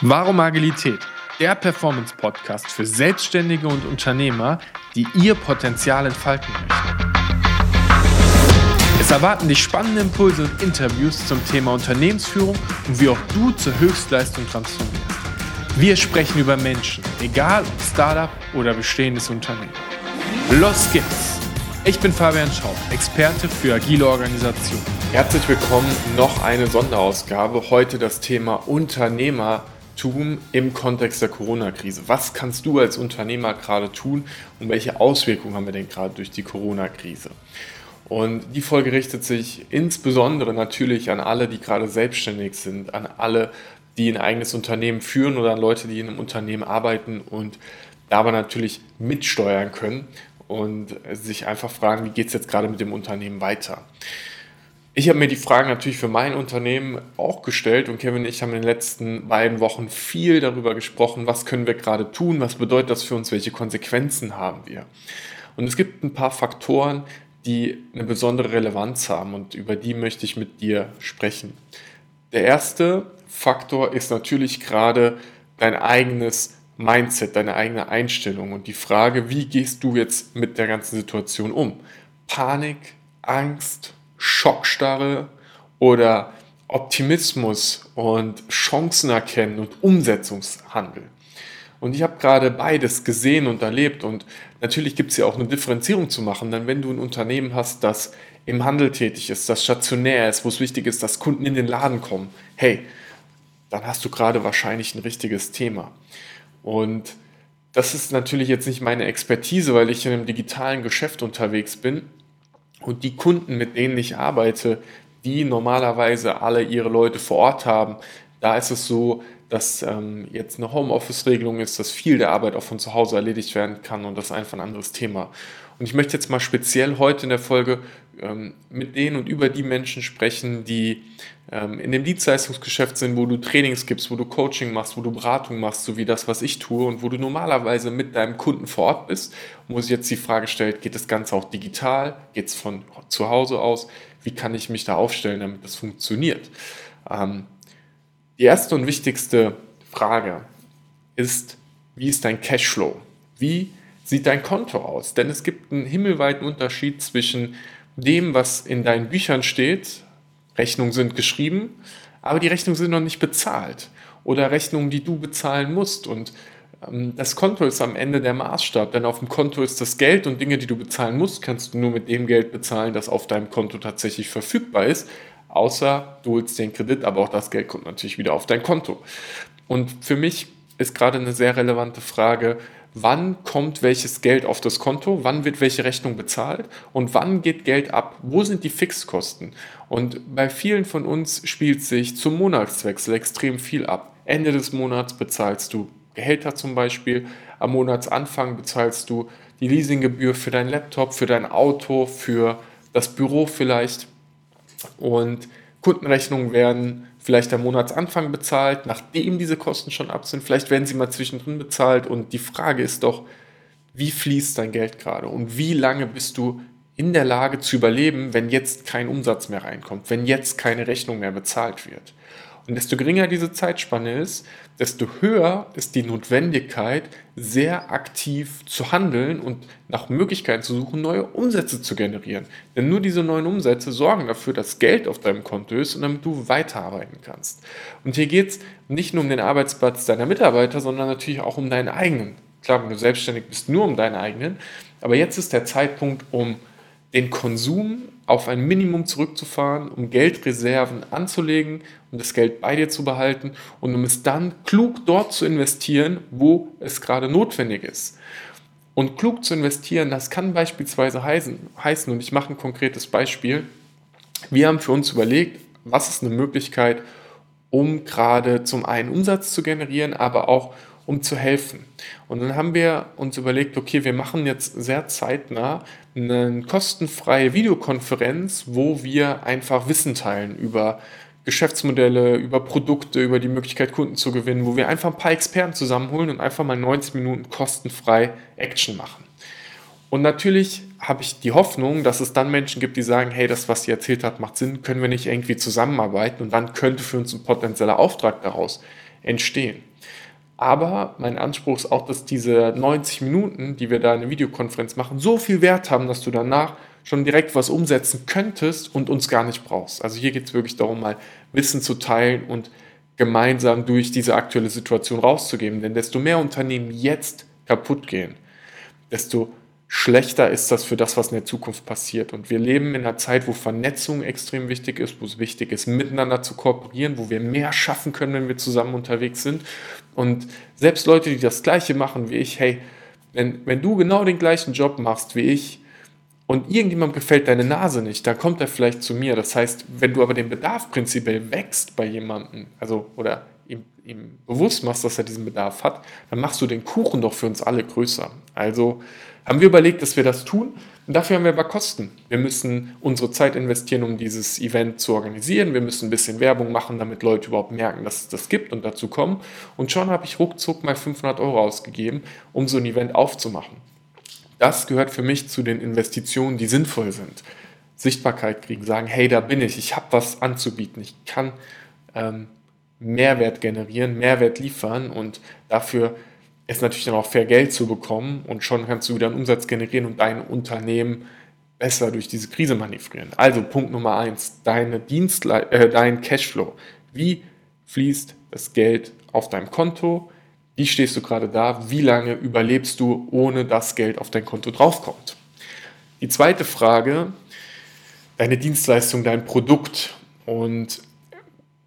Warum Agilität? Der Performance-Podcast für Selbstständige und Unternehmer, die ihr Potenzial entfalten möchten. Es erwarten dich spannende Impulse und Interviews zum Thema Unternehmensführung und wie auch du zur Höchstleistung transformierst. Wir sprechen über Menschen, egal ob Startup oder bestehendes Unternehmen. Los geht's! Ich bin Fabian Schaub, Experte für agile Organisation. Herzlich willkommen, noch eine Sonderausgabe. Heute das Thema Unternehmer tun im Kontext der Corona-Krise? Was kannst du als Unternehmer gerade tun und welche Auswirkungen haben wir denn gerade durch die Corona-Krise? Und die Folge richtet sich insbesondere natürlich an alle, die gerade selbstständig sind, an alle, die ein eigenes Unternehmen führen oder an Leute, die in einem Unternehmen arbeiten und dabei natürlich mitsteuern können und sich einfach fragen, wie geht es jetzt gerade mit dem Unternehmen weiter. Ich habe mir die Fragen natürlich für mein Unternehmen auch gestellt und Kevin und ich haben in den letzten beiden Wochen viel darüber gesprochen, was können wir gerade tun, was bedeutet das für uns, welche Konsequenzen haben wir. Und es gibt ein paar Faktoren, die eine besondere Relevanz haben und über die möchte ich mit dir sprechen. Der erste Faktor ist natürlich gerade dein eigenes Mindset, deine eigene Einstellung und die Frage, wie gehst du jetzt mit der ganzen Situation um? Panik, Angst, Schockstarre oder Optimismus und Chancen erkennen und Umsetzungshandel. Und ich habe gerade beides gesehen und erlebt und natürlich gibt es ja auch eine Differenzierung zu machen, denn wenn du ein Unternehmen hast, das im Handel tätig ist, das stationär ist, wo es wichtig ist, dass Kunden in den Laden kommen, hey, dann hast du gerade wahrscheinlich ein richtiges Thema. Und das ist natürlich jetzt nicht meine Expertise, weil ich in einem digitalen Geschäft unterwegs bin, und die Kunden, mit denen ich arbeite, die normalerweise alle ihre Leute vor Ort haben, da ist es so, dass ähm, jetzt eine Homeoffice-Regelung ist, dass viel der Arbeit auch von zu Hause erledigt werden kann und das ist einfach ein anderes Thema. Und ich möchte jetzt mal speziell heute in der Folge ähm, mit denen und über die Menschen sprechen, die ähm, in dem Dienstleistungsgeschäft sind, wo du Trainings gibst, wo du Coaching machst, wo du Beratung machst, so wie das, was ich tue und wo du normalerweise mit deinem Kunden vor Ort bist, wo sich jetzt die Frage stellt, geht das Ganze auch digital, geht es von zu Hause aus, wie kann ich mich da aufstellen, damit das funktioniert. Ähm, die erste und wichtigste Frage ist, wie ist dein Cashflow? Wie sieht dein Konto aus? Denn es gibt einen himmelweiten Unterschied zwischen dem, was in deinen Büchern steht. Rechnungen sind geschrieben, aber die Rechnungen sind noch nicht bezahlt. Oder Rechnungen, die du bezahlen musst. Und ähm, das Konto ist am Ende der Maßstab, denn auf dem Konto ist das Geld und Dinge, die du bezahlen musst, kannst du nur mit dem Geld bezahlen, das auf deinem Konto tatsächlich verfügbar ist. Außer du holst den Kredit, aber auch das Geld kommt natürlich wieder auf dein Konto. Und für mich ist gerade eine sehr relevante Frage, wann kommt welches Geld auf das Konto, wann wird welche Rechnung bezahlt und wann geht Geld ab, wo sind die Fixkosten. Und bei vielen von uns spielt sich zum Monatswechsel extrem viel ab. Ende des Monats bezahlst du Gehälter zum Beispiel, am Monatsanfang bezahlst du die Leasinggebühr für dein Laptop, für dein Auto, für das Büro vielleicht und Kundenrechnungen werden vielleicht am Monatsanfang bezahlt, nachdem diese Kosten schon ab sind. Vielleicht werden sie mal zwischendrin bezahlt. Und die Frage ist doch, wie fließt dein Geld gerade und wie lange bist du in der Lage zu überleben, wenn jetzt kein Umsatz mehr reinkommt, wenn jetzt keine Rechnung mehr bezahlt wird. Und desto geringer diese Zeitspanne ist, desto höher ist die Notwendigkeit, sehr aktiv zu handeln und nach Möglichkeiten zu suchen, neue Umsätze zu generieren. Denn nur diese neuen Umsätze sorgen dafür, dass Geld auf deinem Konto ist und damit du weiterarbeiten kannst. Und hier geht es nicht nur um den Arbeitsplatz deiner Mitarbeiter, sondern natürlich auch um deinen eigenen. Klar, wenn du selbstständig bist, nur um deinen eigenen. Aber jetzt ist der Zeitpunkt, um den Konsum auf ein Minimum zurückzufahren, um Geldreserven anzulegen, um das Geld bei dir zu behalten und um es dann klug dort zu investieren, wo es gerade notwendig ist. Und klug zu investieren, das kann beispielsweise heißen, heißen und ich mache ein konkretes Beispiel. Wir haben für uns überlegt, was ist eine Möglichkeit, um gerade zum einen Umsatz zu generieren, aber auch um zu helfen. Und dann haben wir uns überlegt, okay, wir machen jetzt sehr zeitnah eine kostenfreie Videokonferenz, wo wir einfach Wissen teilen über Geschäftsmodelle, über Produkte, über die Möglichkeit, Kunden zu gewinnen, wo wir einfach ein paar Experten zusammenholen und einfach mal 90 Minuten kostenfrei Action machen. Und natürlich habe ich die Hoffnung, dass es dann Menschen gibt, die sagen, hey, das, was sie erzählt hat, macht Sinn, können wir nicht irgendwie zusammenarbeiten und dann könnte für uns ein potenzieller Auftrag daraus entstehen. Aber mein Anspruch ist auch, dass diese 90 Minuten, die wir da in der Videokonferenz machen, so viel Wert haben, dass du danach schon direkt was umsetzen könntest und uns gar nicht brauchst. Also hier geht es wirklich darum, mal Wissen zu teilen und gemeinsam durch diese aktuelle Situation rauszugeben. Denn desto mehr Unternehmen jetzt kaputt gehen, desto schlechter ist das für das, was in der Zukunft passiert. Und wir leben in einer Zeit, wo Vernetzung extrem wichtig ist, wo es wichtig ist, miteinander zu kooperieren, wo wir mehr schaffen können, wenn wir zusammen unterwegs sind. Und selbst Leute, die das Gleiche machen wie ich, hey, wenn, wenn du genau den gleichen Job machst wie ich, und irgendjemandem gefällt deine Nase nicht, dann kommt er vielleicht zu mir. Das heißt, wenn du aber den Bedarf prinzipiell wächst bei jemandem, also oder ihm, bewusst machst, dass er diesen Bedarf hat, dann machst du den Kuchen doch für uns alle größer. Also haben wir überlegt, dass wir das tun. Und dafür haben wir aber Kosten. Wir müssen unsere Zeit investieren, um dieses Event zu organisieren. Wir müssen ein bisschen Werbung machen, damit Leute überhaupt merken, dass es das gibt und dazu kommen. Und schon habe ich ruckzuck mal 500 Euro ausgegeben, um so ein Event aufzumachen. Das gehört für mich zu den Investitionen, die sinnvoll sind. Sichtbarkeit kriegen, sagen, hey, da bin ich, ich habe was anzubieten, ich kann ähm, Mehrwert generieren, Mehrwert liefern und dafür ist natürlich dann auch fair Geld zu bekommen und schon kannst du wieder einen Umsatz generieren und dein Unternehmen besser durch diese Krise manövrieren. Also Punkt Nummer eins, deine Dienstle äh, dein Cashflow. Wie fließt das Geld auf deinem Konto? Wie stehst du gerade da? Wie lange überlebst du, ohne dass Geld auf dein Konto draufkommt? Die zweite Frage, deine Dienstleistung, dein Produkt. Und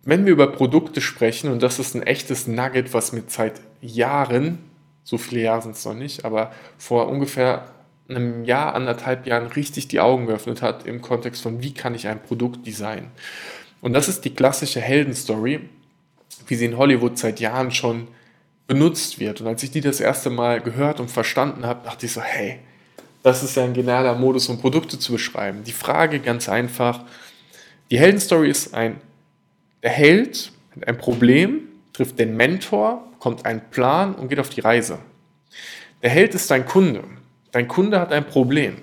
wenn wir über Produkte sprechen, und das ist ein echtes Nugget, was mir seit Jahren, so viele Jahre sind es noch nicht, aber vor ungefähr einem Jahr, anderthalb Jahren richtig die Augen geöffnet hat im Kontext von, wie kann ich ein Produkt designen. Und das ist die klassische Heldenstory, wie sie in Hollywood seit Jahren schon benutzt wird. Und als ich die das erste Mal gehört und verstanden habe, dachte ich so, hey, das ist ja ein genialer Modus, um Produkte zu beschreiben. Die Frage ganz einfach, die Heldenstory ist ein, der Held hat ein Problem, trifft den Mentor, kommt ein Plan und geht auf die Reise. Der Held ist dein Kunde. Dein Kunde hat ein Problem.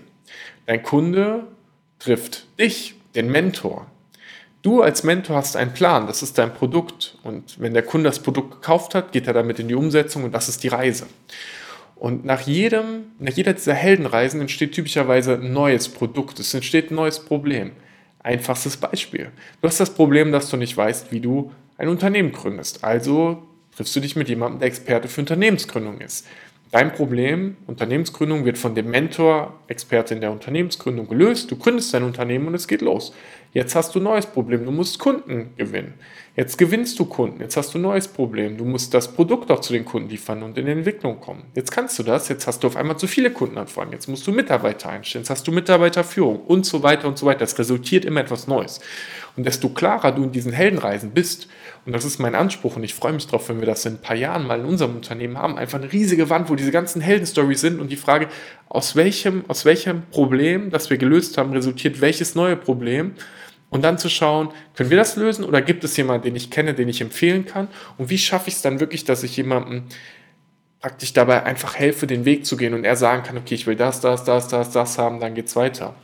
Dein Kunde trifft dich, den Mentor. Du als Mentor hast einen Plan, das ist dein Produkt. Und wenn der Kunde das Produkt gekauft hat, geht er damit in die Umsetzung und das ist die Reise. Und nach jedem, nach jeder dieser Heldenreisen entsteht typischerweise ein neues Produkt. Es entsteht ein neues Problem. Einfachstes Beispiel. Du hast das Problem, dass du nicht weißt, wie du ein Unternehmen gründest. Also triffst du dich mit jemandem, der Experte für Unternehmensgründung ist. Dein Problem, Unternehmensgründung, wird von dem Mentor, Experte in der Unternehmensgründung gelöst. Du gründest dein Unternehmen und es geht los. Jetzt hast du ein neues Problem, du musst Kunden gewinnen. Jetzt gewinnst du Kunden, jetzt hast du ein neues Problem, du musst das Produkt auch zu den Kunden liefern und in die Entwicklung kommen. Jetzt kannst du das, jetzt hast du auf einmal zu viele Kundenanfragen, jetzt musst du Mitarbeiter einstellen, jetzt hast du Mitarbeiterführung und so weiter und so weiter. Das resultiert immer etwas Neues. Und desto klarer du in diesen Heldenreisen bist, und das ist mein Anspruch und ich freue mich drauf, wenn wir das in ein paar Jahren mal in unserem Unternehmen haben, einfach eine riesige Wand, wo diese ganzen Heldenstories sind und die Frage, aus welchem, aus welchem Problem, das wir gelöst haben, resultiert welches neue Problem und dann zu schauen, können wir das lösen oder gibt es jemanden, den ich kenne, den ich empfehlen kann? Und wie schaffe ich es dann wirklich, dass ich jemandem praktisch dabei einfach helfe, den Weg zu gehen und er sagen kann, okay, ich will das, das, das, das, das haben, dann geht's weiter.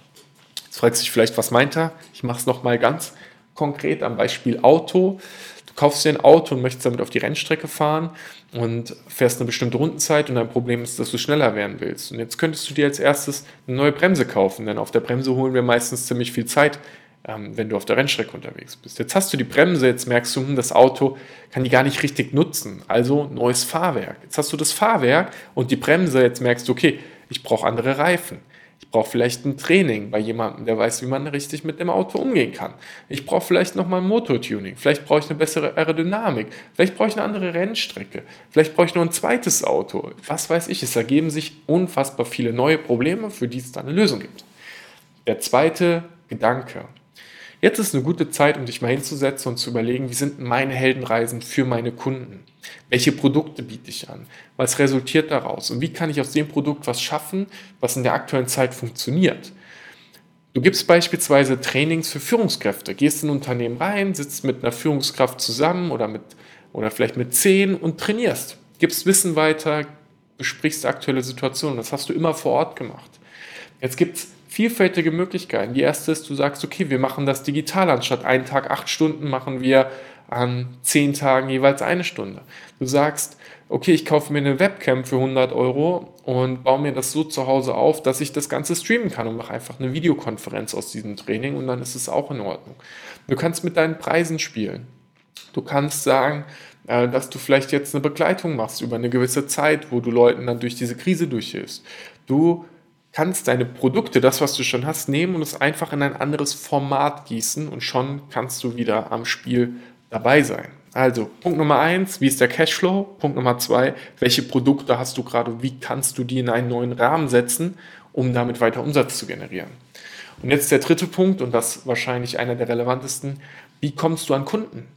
Jetzt fragt sich vielleicht, was meint er? Ich mache es nochmal ganz konkret am Beispiel Auto. Du kaufst dir ein Auto und möchtest damit auf die Rennstrecke fahren und fährst eine bestimmte Rundenzeit und dein Problem ist, dass du schneller werden willst. Und jetzt könntest du dir als erstes eine neue Bremse kaufen, denn auf der Bremse holen wir meistens ziemlich viel Zeit ähm, wenn du auf der Rennstrecke unterwegs bist. Jetzt hast du die Bremse, jetzt merkst du, hm, das Auto kann die gar nicht richtig nutzen. Also neues Fahrwerk. Jetzt hast du das Fahrwerk und die Bremse, jetzt merkst du, okay, ich brauche andere Reifen. Ich brauche vielleicht ein Training bei jemandem, der weiß, wie man richtig mit dem Auto umgehen kann. Ich brauche vielleicht nochmal ein Motortuning. Vielleicht brauche ich eine bessere Aerodynamik. Vielleicht brauche ich eine andere Rennstrecke. Vielleicht brauche ich nur ein zweites Auto. Was weiß ich. Es ergeben sich unfassbar viele neue Probleme, für die es dann eine Lösung gibt. Der zweite Gedanke, Jetzt ist eine gute Zeit, um dich mal hinzusetzen und zu überlegen, wie sind meine Heldenreisen für meine Kunden? Welche Produkte biete ich an? Was resultiert daraus? Und wie kann ich aus dem Produkt was schaffen, was in der aktuellen Zeit funktioniert? Du gibst beispielsweise Trainings für Führungskräfte, gehst in ein Unternehmen rein, sitzt mit einer Führungskraft zusammen oder, mit, oder vielleicht mit zehn und trainierst. Gibst Wissen weiter, besprichst aktuelle Situationen. Das hast du immer vor Ort gemacht. Jetzt gibt es vielfältige Möglichkeiten. Die erste ist, du sagst, okay, wir machen das digital. Anstatt einen Tag acht Stunden machen wir an zehn Tagen jeweils eine Stunde. Du sagst, okay, ich kaufe mir eine Webcam für 100 Euro und baue mir das so zu Hause auf, dass ich das Ganze streamen kann und mache einfach eine Videokonferenz aus diesem Training und dann ist es auch in Ordnung. Du kannst mit deinen Preisen spielen. Du kannst sagen, äh, dass du vielleicht jetzt eine Begleitung machst über eine gewisse Zeit, wo du Leuten dann durch diese Krise durchhilfst. Du kannst deine Produkte, das, was du schon hast, nehmen und es einfach in ein anderes Format gießen und schon kannst du wieder am Spiel dabei sein. Also, Punkt Nummer eins, wie ist der Cashflow? Punkt Nummer zwei, welche Produkte hast du gerade? Wie kannst du die in einen neuen Rahmen setzen, um damit weiter Umsatz zu generieren? Und jetzt der dritte Punkt, und das wahrscheinlich einer der relevantesten, wie kommst du an Kunden?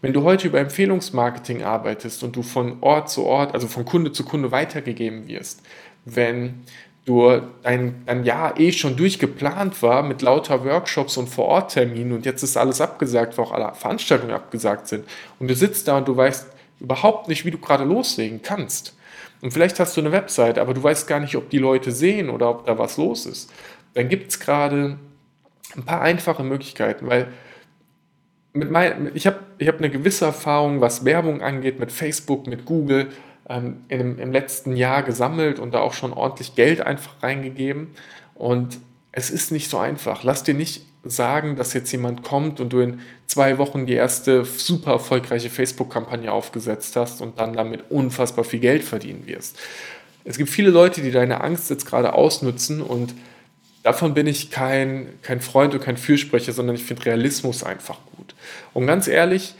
Wenn du heute über Empfehlungsmarketing arbeitest und du von Ort zu Ort, also von Kunde zu Kunde weitergegeben wirst, wenn du dein, dein Jahr eh schon durchgeplant war mit lauter Workshops und Vorortterminen und jetzt ist alles abgesagt, weil auch alle Veranstaltungen abgesagt sind und du sitzt da und du weißt überhaupt nicht, wie du gerade loslegen kannst. Und vielleicht hast du eine Website, aber du weißt gar nicht, ob die Leute sehen oder ob da was los ist. Dann gibt es gerade ein paar einfache Möglichkeiten, weil mit mein, ich habe ich hab eine gewisse Erfahrung, was Werbung angeht, mit Facebook, mit Google, ähm, im, im letzten Jahr gesammelt und da auch schon ordentlich Geld einfach reingegeben. Und es ist nicht so einfach. Lass dir nicht sagen, dass jetzt jemand kommt und du in zwei Wochen die erste super erfolgreiche Facebook-Kampagne aufgesetzt hast und dann damit unfassbar viel Geld verdienen wirst. Es gibt viele Leute, die deine Angst jetzt gerade ausnutzen und davon bin ich kein, kein Freund und kein Fürsprecher, sondern ich finde Realismus einfach gut. Und ganz ehrlich,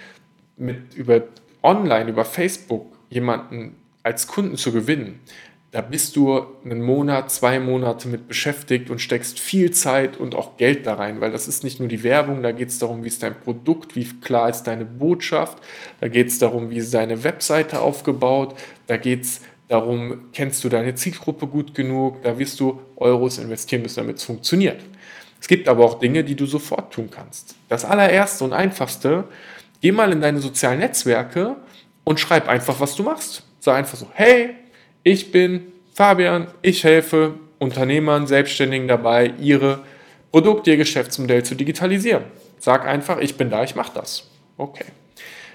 mit, über online, über Facebook jemanden als Kunden zu gewinnen, da bist du einen Monat, zwei Monate mit beschäftigt und steckst viel Zeit und auch Geld da rein, weil das ist nicht nur die Werbung, da geht es darum, wie ist dein Produkt, wie klar ist deine Botschaft, da geht es darum, wie ist deine Webseite aufgebaut, da geht es darum, kennst du deine Zielgruppe gut genug, da wirst du Euros investieren müssen, damit es funktioniert. Es gibt aber auch Dinge, die du sofort tun kannst. Das allererste und einfachste, geh mal in deine sozialen Netzwerke und schreib einfach, was du machst. Sag einfach so, hey, ich bin Fabian, ich helfe Unternehmern, Selbstständigen dabei, ihre Produkte, ihr Geschäftsmodell zu digitalisieren. Sag einfach, ich bin da, ich mache das. Okay.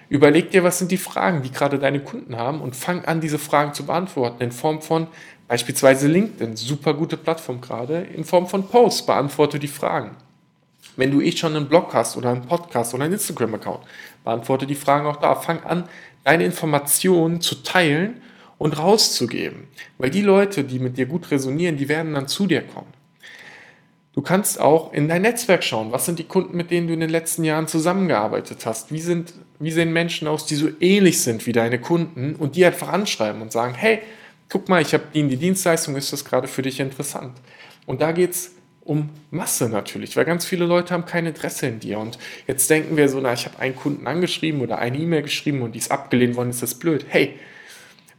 Überleg dir, was sind die Fragen, die gerade deine Kunden haben und fang an, diese Fragen zu beantworten in Form von beispielsweise LinkedIn, super gute Plattform gerade, in Form von Posts, beantworte die Fragen. Wenn du eh schon einen Blog hast oder einen Podcast oder einen Instagram-Account, beantworte die Fragen auch da. Fang an, deine Informationen zu teilen und rauszugeben. Weil die Leute, die mit dir gut resonieren, die werden dann zu dir kommen. Du kannst auch in dein Netzwerk schauen. Was sind die Kunden, mit denen du in den letzten Jahren zusammengearbeitet hast? Wie, sind, wie sehen Menschen aus, die so ähnlich sind wie deine Kunden und die einfach anschreiben und sagen, hey, guck mal, ich habe die, die Dienstleistung, ist das gerade für dich interessant? Und da geht es um Masse natürlich, weil ganz viele Leute haben kein Interesse in dir. Und jetzt denken wir so, na, ich habe einen Kunden angeschrieben oder eine E-Mail geschrieben und die ist abgelehnt worden, ist das blöd. Hey,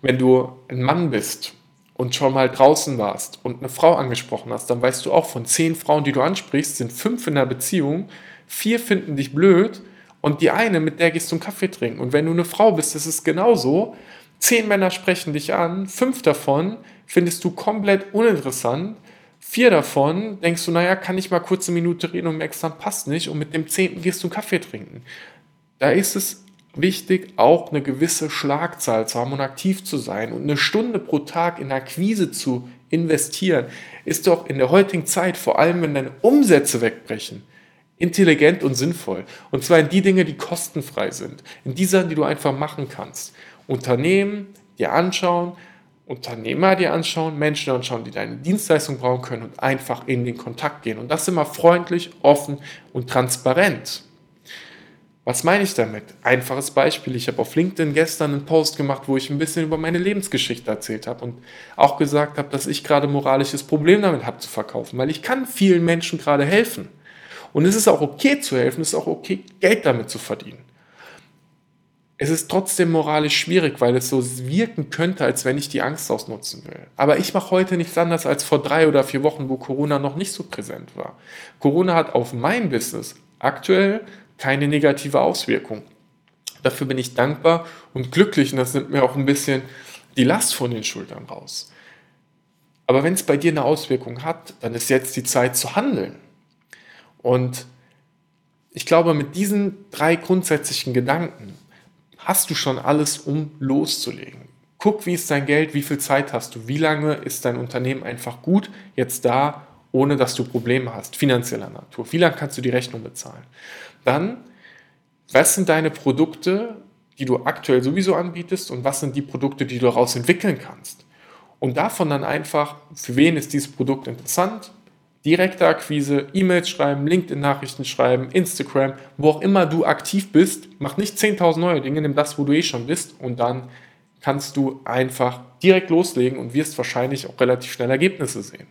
wenn du ein Mann bist und schon mal draußen warst und eine Frau angesprochen hast, dann weißt du auch, von zehn Frauen, die du ansprichst, sind fünf in der Beziehung, vier finden dich blöd und die eine, mit der gehst du einen Kaffee trinken. Und wenn du eine Frau bist, ist es genauso. Zehn Männer sprechen dich an, fünf davon findest du komplett uninteressant Vier davon denkst du, naja, kann ich mal kurz eine Minute reden und merkst dann passt nicht und mit dem zehnten gehst du einen Kaffee trinken. Da ist es wichtig, auch eine gewisse Schlagzahl zu haben und aktiv zu sein und eine Stunde pro Tag in Akquise zu investieren, ist doch in der heutigen Zeit, vor allem wenn deine Umsätze wegbrechen, intelligent und sinnvoll. Und zwar in die Dinge, die kostenfrei sind, in die Sachen, die du einfach machen kannst. Unternehmen dir anschauen, Unternehmer dir anschauen, Menschen anschauen, die deine Dienstleistung brauchen können und einfach in den Kontakt gehen. Und das immer freundlich, offen und transparent. Was meine ich damit? Einfaches Beispiel. Ich habe auf LinkedIn gestern einen Post gemacht, wo ich ein bisschen über meine Lebensgeschichte erzählt habe und auch gesagt habe, dass ich gerade moralisches Problem damit habe zu verkaufen, weil ich kann vielen Menschen gerade helfen. Und es ist auch okay zu helfen, es ist auch okay, Geld damit zu verdienen es ist trotzdem moralisch schwierig, weil es so wirken könnte, als wenn ich die Angst ausnutzen will. Aber ich mache heute nichts anderes als vor drei oder vier Wochen, wo Corona noch nicht so präsent war. Corona hat auf mein Business aktuell keine negative Auswirkung. Dafür bin ich dankbar und glücklich und das nimmt mir auch ein bisschen die Last von den Schultern raus. Aber wenn es bei dir eine Auswirkung hat, dann ist jetzt die Zeit zu handeln. Und ich glaube, mit diesen drei grundsätzlichen Gedanken hast du schon alles, um loszulegen. Guck, wie ist dein Geld, wie viel Zeit hast du, wie lange ist dein Unternehmen einfach gut jetzt da, ohne dass du Probleme hast, finanzieller Natur. Wie lange kannst du die Rechnung bezahlen? Dann, was sind deine Produkte, die du aktuell sowieso anbietest und was sind die Produkte, die du daraus entwickeln kannst? Und davon dann einfach, für wen ist dieses Produkt interessant? Direkte Akquise, E-Mails schreiben, LinkedIn-Nachrichten schreiben, Instagram, wo auch immer du aktiv bist. Mach nicht 10.000 neue Dinge, nimm das, wo du eh schon bist und dann kannst du einfach direkt loslegen und wirst wahrscheinlich auch relativ schnell Ergebnisse sehen.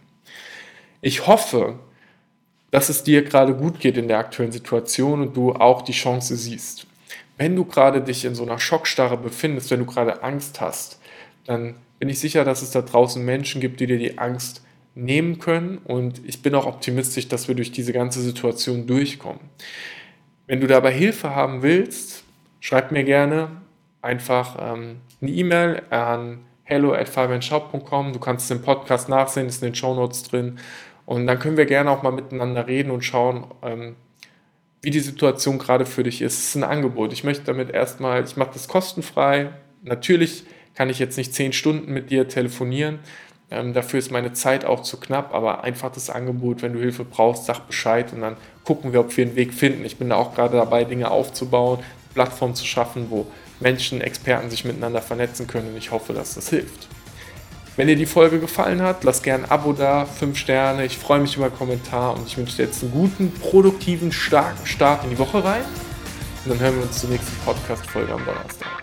Ich hoffe, dass es dir gerade gut geht in der aktuellen Situation und du auch die Chance siehst. Wenn du gerade dich in so einer Schockstarre befindest, wenn du gerade Angst hast, dann bin ich sicher, dass es da draußen Menschen gibt, die dir die Angst nehmen können und ich bin auch optimistisch, dass wir durch diese ganze Situation durchkommen. Wenn du dabei Hilfe haben willst, schreib mir gerne einfach ähm, eine E-Mail an hello at Du kannst den Podcast nachsehen, ist in den Show Notes drin. Und dann können wir gerne auch mal miteinander reden und schauen, ähm, wie die Situation gerade für dich ist. Es ist ein Angebot. Ich möchte damit erstmal, ich mache das kostenfrei. Natürlich kann ich jetzt nicht zehn Stunden mit dir telefonieren. Ähm, dafür ist meine Zeit auch zu knapp, aber einfach das Angebot, wenn du Hilfe brauchst, sag Bescheid und dann gucken wir, ob wir einen Weg finden. Ich bin da auch gerade dabei, Dinge aufzubauen, eine Plattform zu schaffen, wo Menschen, Experten sich miteinander vernetzen können und ich hoffe, dass das hilft. Wenn dir die Folge gefallen hat, lass gerne ein Abo da, 5 Sterne. Ich freue mich über einen Kommentar und ich wünsche dir jetzt einen guten, produktiven, starken Start in die Woche rein. Und dann hören wir uns zur nächsten Podcast-Folge am Donnerstag.